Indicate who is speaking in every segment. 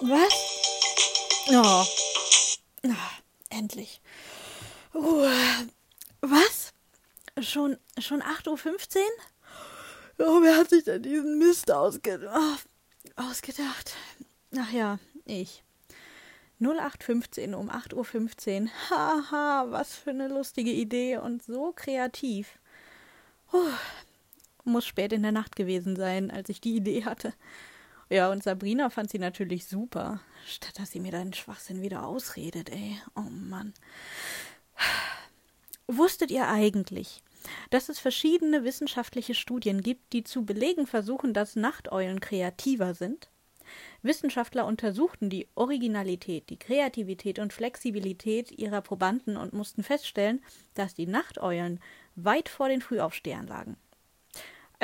Speaker 1: Was? Oh. oh endlich. Uh. Was? Schon, schon 8.15 Uhr? Oh, wer hat sich denn diesen Mist ausge oh, ausgedacht? Ach ja, ich. 0815 um 8.15 Uhr. Haha, was für eine lustige Idee und so kreativ. Puh. Muss spät in der Nacht gewesen sein, als ich die Idee hatte. Ja, und Sabrina fand sie natürlich super. Statt dass sie mir deinen Schwachsinn wieder ausredet, ey. Oh Mann. Wusstet ihr eigentlich, dass es verschiedene wissenschaftliche Studien gibt, die zu belegen versuchen, dass Nachteulen kreativer sind? Wissenschaftler untersuchten die Originalität, die Kreativität und Flexibilität ihrer Probanden und mussten feststellen, dass die Nachteulen weit vor den Frühaufstehern lagen.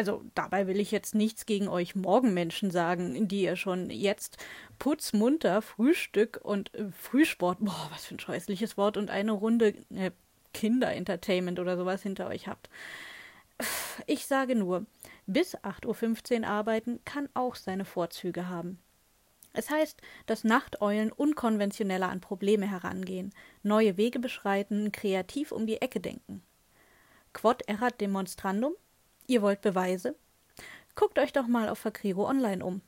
Speaker 1: Also dabei will ich jetzt nichts gegen euch Morgenmenschen sagen, die ihr schon jetzt putzmunter Frühstück und äh, Frühsport, boah, was für ein scheußliches Wort, und eine Runde äh, Kinderentertainment oder sowas hinter euch habt. Ich sage nur, bis 8.15 Uhr arbeiten kann auch seine Vorzüge haben. Es heißt, dass Nachteulen unkonventioneller an Probleme herangehen, neue Wege beschreiten, kreativ um die Ecke denken. Quod erat demonstrandum? Ihr wollt Beweise? Guckt euch doch mal auf Fakriro Online um.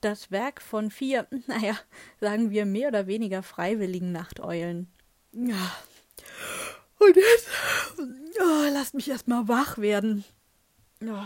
Speaker 1: Das Werk von vier, naja, sagen wir mehr oder weniger freiwilligen Nachteulen. Ja. Und jetzt, oh, lasst mich erst mal wach werden. Oh.